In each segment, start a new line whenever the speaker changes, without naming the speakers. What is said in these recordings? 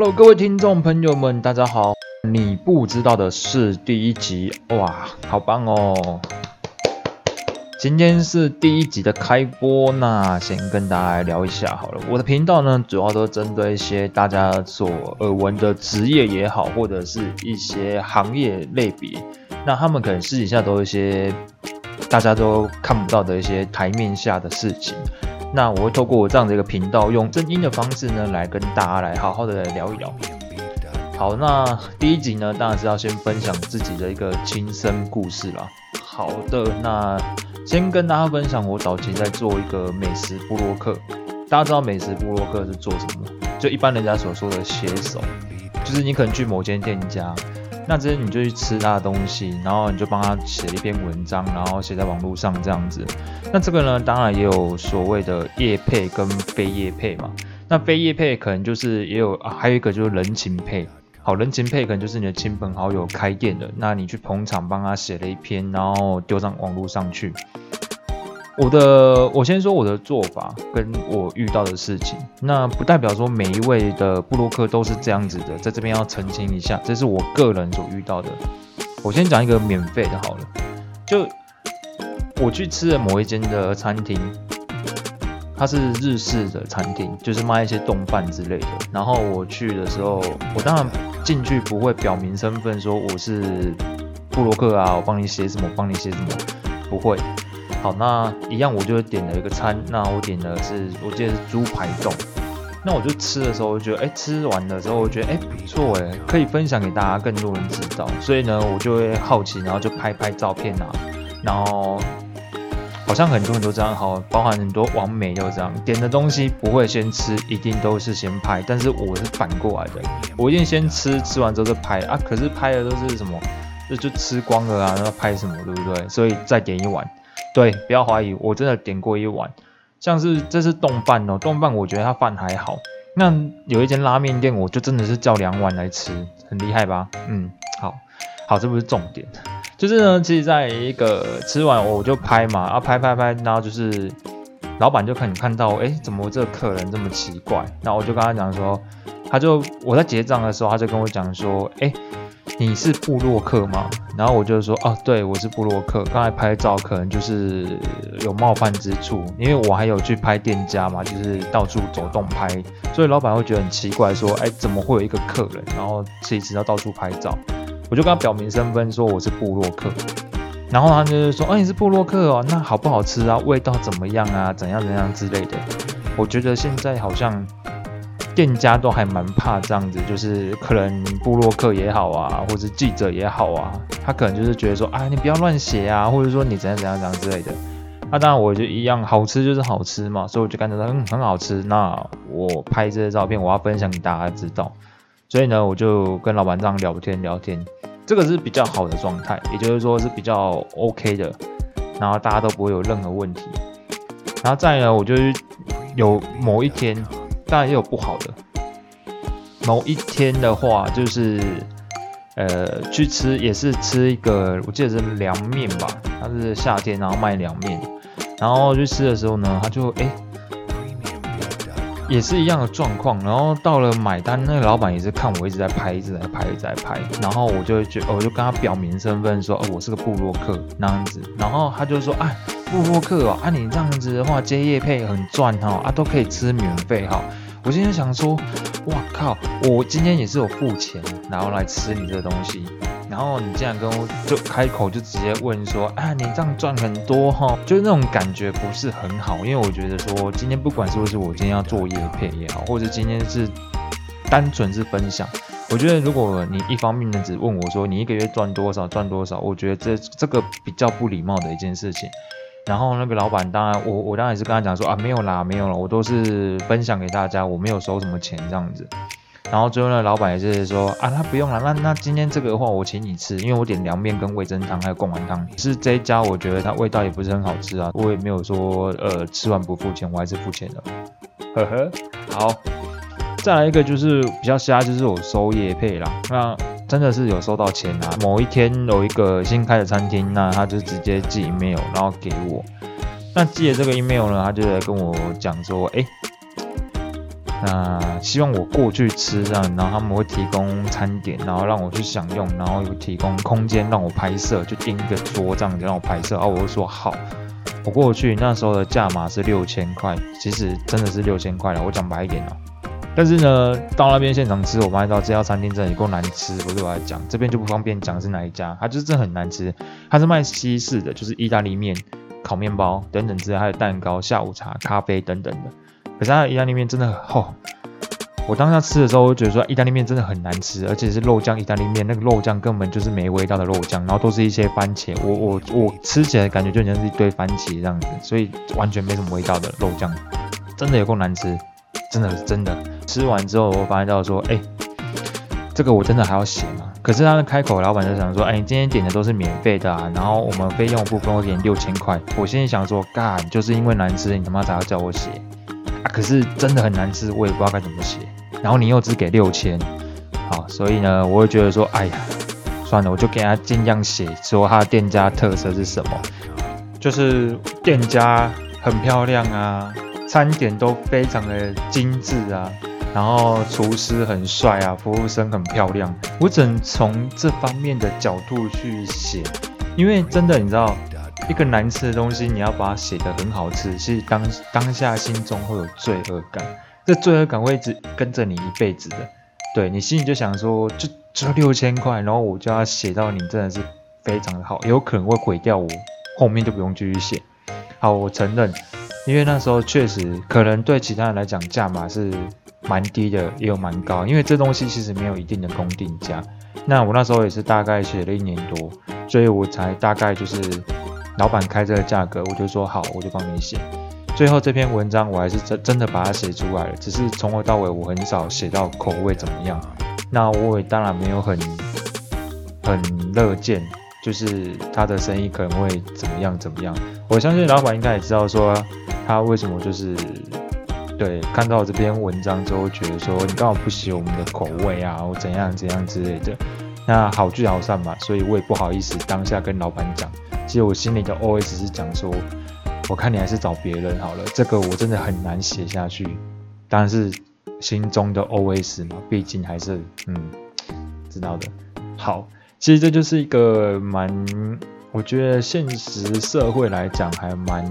Hello，各位听众朋友们，大家好。你不知道的是第一集，哇，好棒哦！今天是第一集的开播，那先跟大家聊一下好了。我的频道呢，主要都针对一些大家所耳闻的职业也好，或者是一些行业类别，那他们可能私底下都有一些大家都看不到的一些台面下的事情。那我会透过我这样的一个频道，用声音的方式呢，来跟大家来好好的来聊一聊。好，那第一集呢，当然是要先分享自己的一个亲身故事啦。好的，那先跟大家分享我早期在做一个美食部落客。大家知道美食部落客是做什么？就一般人家所说的写手，就是你可能去某间店家。那这些你就去吃他的东西，然后你就帮他写一篇文章，然后写在网络上这样子。那这个呢，当然也有所谓的业配跟非业配嘛。那非业配可能就是也有，还有一个就是人情配。好，人情配可能就是你的亲朋好友开店的，那你去捧场帮他写了一篇，然后丢上网络上去。我的，我先说我的做法跟我遇到的事情，那不代表说每一位的布洛克都是这样子的，在这边要澄清一下，这是我个人所遇到的。我先讲一个免费的好了，就我去吃了某一间的餐厅，它是日式的餐厅，就是卖一些冻饭之类的。然后我去的时候，我当然进去不会表明身份，说我是布洛克啊，我帮你写什么，帮你写什么，不会。好，那一样我就点了一个餐，那我点的是我记得是猪排冻，那我就吃的时候，我觉得哎，吃完的时候我觉得哎不错哎，可以分享给大家，更多人知道，所以呢，我就会好奇，然后就拍拍照片啊，然后好像很多很多这样，好，包含很多网美都这样，点的东西不会先吃，一定都是先拍，但是我是反过来的，我一定先吃，吃完之后再拍啊，可是拍的都是什么，就就吃光了啊，那拍什么，对不对？所以再点一碗。对，不要怀疑，我真的点过一碗，像是这是冻饭哦，冻饭我觉得它饭还好。那有一间拉面店，我就真的是叫两碗来吃，很厉害吧？嗯，好，好，这不是重点，就是呢，其实在一个吃完我就拍嘛，啊拍拍拍，然后就是老板就看你看到，哎，怎么这个客人这么奇怪？然后我就跟他讲说，他就我在结账的时候，他就跟我讲说，哎。你是布洛克吗？然后我就说，哦，对，我是布洛克。刚才拍照可能就是有冒犯之处，因为我还有去拍店家嘛，就是到处走动拍，所以老板会觉得很奇怪，说，哎，怎么会有一个客人，然后吃一吃要到处拍照？我就跟他表明身份，说我是布洛克。然后他就是说，哦，你是布洛克哦，那好不好吃啊？味道怎么样啊？怎样怎样之类的？我觉得现在好像。店家都还蛮怕这样子，就是可能布洛克也好啊，或者记者也好啊，他可能就是觉得说，啊，你不要乱写啊，或者说你怎样怎样怎样之类的。那当然我就一样，好吃就是好吃嘛，所以我就感觉到嗯很好吃。那我拍这些照片，我要分享给大家知道。所以呢，我就跟老板这样聊天聊天，这个是比较好的状态，也就是说是比较 OK 的，然后大家都不会有任何问题。然后再呢，我就有某一天。当然也有不好的。某一天的话，就是呃去吃，也是吃一个，我记得是凉面吧。它是夏天，然后卖凉面。然后去吃的时候呢，他就哎，也是一样的状况。然后到了买单，那个老板也是看我一直在拍，一直在拍，一直在拍。然后我就觉，我就跟他表明身份，说哦，我是个布洛克那样子。然后他就说，哎。布洛克哦，啊，你这样子的话接叶配很赚哈，啊，都可以吃免费哈。我今天想说，哇靠，我今天也是有付钱，然后来吃你这个东西，然后你竟然跟我就开口就直接问说，啊，你这样赚很多哈，就是那种感觉不是很好，因为我觉得说今天不管是不是我今天要做叶配也好，或者今天是单纯是分享，我觉得如果你一方面的只问我说你一个月赚多少赚多少，我觉得这这个比较不礼貌的一件事情。然后那个老板，当然我我当然也是跟他讲说啊，没有啦，没有了，我都是分享给大家，我没有收什么钱这样子。然后最后呢，老板也是说啊，那不用了，那那今天这个的话我请你吃，因为我点凉面跟味增汤还有贡丸汤，是这一家我觉得它味道也不是很好吃啊，我也没有说呃吃完不付钱，我还是付钱的。呵呵，好，再来一个就是比较瞎，就是我收夜配啦，那。真的是有收到钱啊！某一天有一个新开的餐厅，那他就直接寄 email，然后给我。那寄了这个 email 呢，他就来跟我讲说，哎，那希望我过去吃这样，然后他们会提供餐点，然后让我去享用，然后有提供空间让我拍摄，就订一个桌这样子让我拍摄。啊，我就说好。我过去那时候的价码是六千块，其实真的是六千块了。我讲白一点哦。但是呢，到那边现场吃，我发现到这家餐厅真的有够难吃。我对我来讲，这边就不方便讲是哪一家，它就是真的很难吃。它是卖西式的，就是意大利面、烤面包等等之类，还有蛋糕、下午茶、咖啡等等的。可是它的意大利面真的很厚。我当下吃的时候，我觉得说意大利面真的很难吃，而且是肉酱意大利面，那个肉酱根本就是没味道的肉酱，然后都是一些番茄，我我我吃起来感觉就像是一堆番茄这样子，所以完全没什么味道的肉酱，真的有够难吃，真的真的。吃完之后，我发现到说，哎，这个我真的还要写吗？可是他的开口，老板就想说，哎，你今天点的都是免费的啊，然后我们费用部分会给你六千块。我现在想说，干，就是因为难吃，你他妈才要叫我写啊？可是真的很难吃，我也不知道该怎么写。然后你又只给六千，好，所以呢，我会觉得说，哎呀，算了，我就给他尽量写，说他的店家特色是什么，就是店家很漂亮啊，餐点都非常的精致啊，然后厨师很帅啊，服务生很漂亮，我只能从这方面的角度去写，因为真的你知道，一个难吃的东西，你要把它写得很好吃，其实当当下心中会有罪恶感。这罪恶感会一直跟着你一辈子的，对你心里就想说，就只有六千块，然后我就要写到你真的是非常的好，有可能会毁掉我后面就不用继续写。好，我承认，因为那时候确实可能对其他人来讲价码是蛮低的，也有蛮高，因为这东西其实没有一定的公定价。那我那时候也是大概写了一年多，所以我才大概就是老板开这个价格，我就说好，我就帮你写。最后这篇文章我还是真真的把它写出来了，只是从头到尾我很少写到口味怎么样。那我也当然没有很很乐见，就是他的生意可能会怎么样怎么样。我相信老板应该也知道说他为什么就是对看到这篇文章之后觉得说你刚好不喜我们的口味啊，或怎样怎样之类的。那好聚好散嘛，所以我也不好意思当下跟老板讲。其实我心里的 OS 是讲说。我看你还是找别人好了，这个我真的很难写下去。当然是心中的 OS 嘛，毕竟还是嗯，知道的。好，其实这就是一个蛮，我觉得现实社会来讲还蛮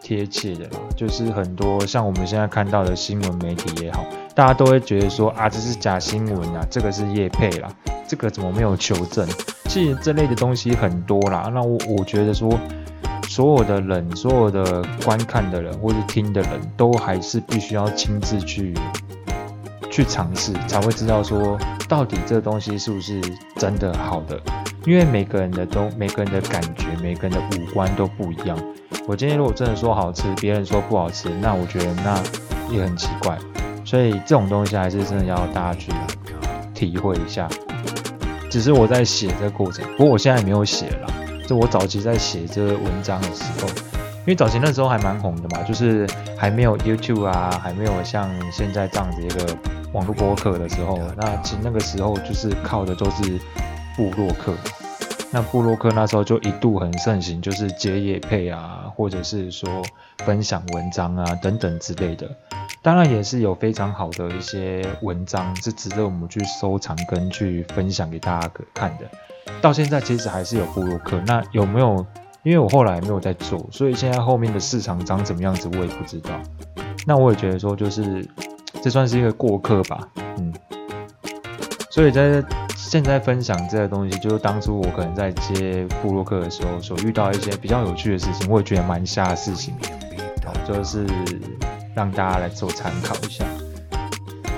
贴切的，就是很多像我们现在看到的新闻媒体也好，大家都会觉得说啊，这是假新闻啊，这个是叶配啦，这个怎么没有求证？其实这类的东西很多啦，那我我觉得说。所有的人，所有的观看的人或者听的人都还是必须要亲自去去尝试，才会知道说到底这东西是不是真的好的。因为每个人的都每个人的感觉，每个人的五官都不一样。我今天如果真的说好吃，别人说不好吃，那我觉得那也很奇怪。所以这种东西还是真的要大家去体会一下。只是我在写这个过程，不过我现在没有写了。是我早期在写这个文章的时候，因为早期那时候还蛮红的嘛，就是还没有 YouTube 啊，还没有像现在这样子一个网络播客的时候，那其实那个时候就是靠的都是部落客。那部落客那时候就一度很盛行，就是接业配啊，或者是说分享文章啊等等之类的。当然也是有非常好的一些文章是值得我们去收藏跟去分享给大家看的。到现在其实还是有布洛克，那有没有？因为我后来没有在做，所以现在后面的市场长怎么样子我也不知道。那我也觉得说，就是这算是一个过客吧，嗯。所以在现在分享这个东西，就是当初我可能在接布洛克的时候所遇到一些比较有趣的事情，我也觉得蛮瞎的事情，好，就是让大家来做参考一下。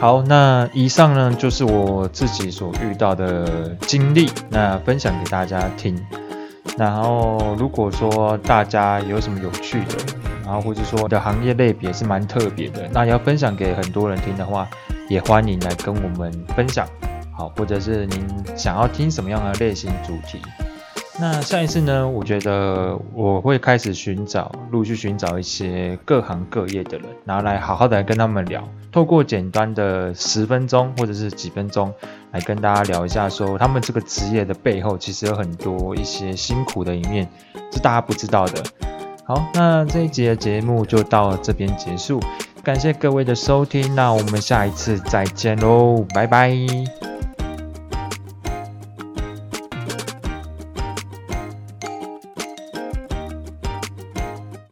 好，那以上呢就是我自己所遇到的经历，那分享给大家听。然后如果说大家有什么有趣的，然后或者说的行业类别是蛮特别的，那要分享给很多人听的话，也欢迎来跟我们分享。或者是您想要听什么样的类型主题？那下一次呢？我觉得我会开始寻找，陆续寻找一些各行各业的人，然后来好好的来跟他们聊，透过简单的十分钟或者是几分钟，来跟大家聊一下，说他们这个职业的背后其实有很多一些辛苦的一面，是大家不知道的。好，那这一集的节目就到这边结束。感谢各位的收听，那我们下一次再见喽，拜拜。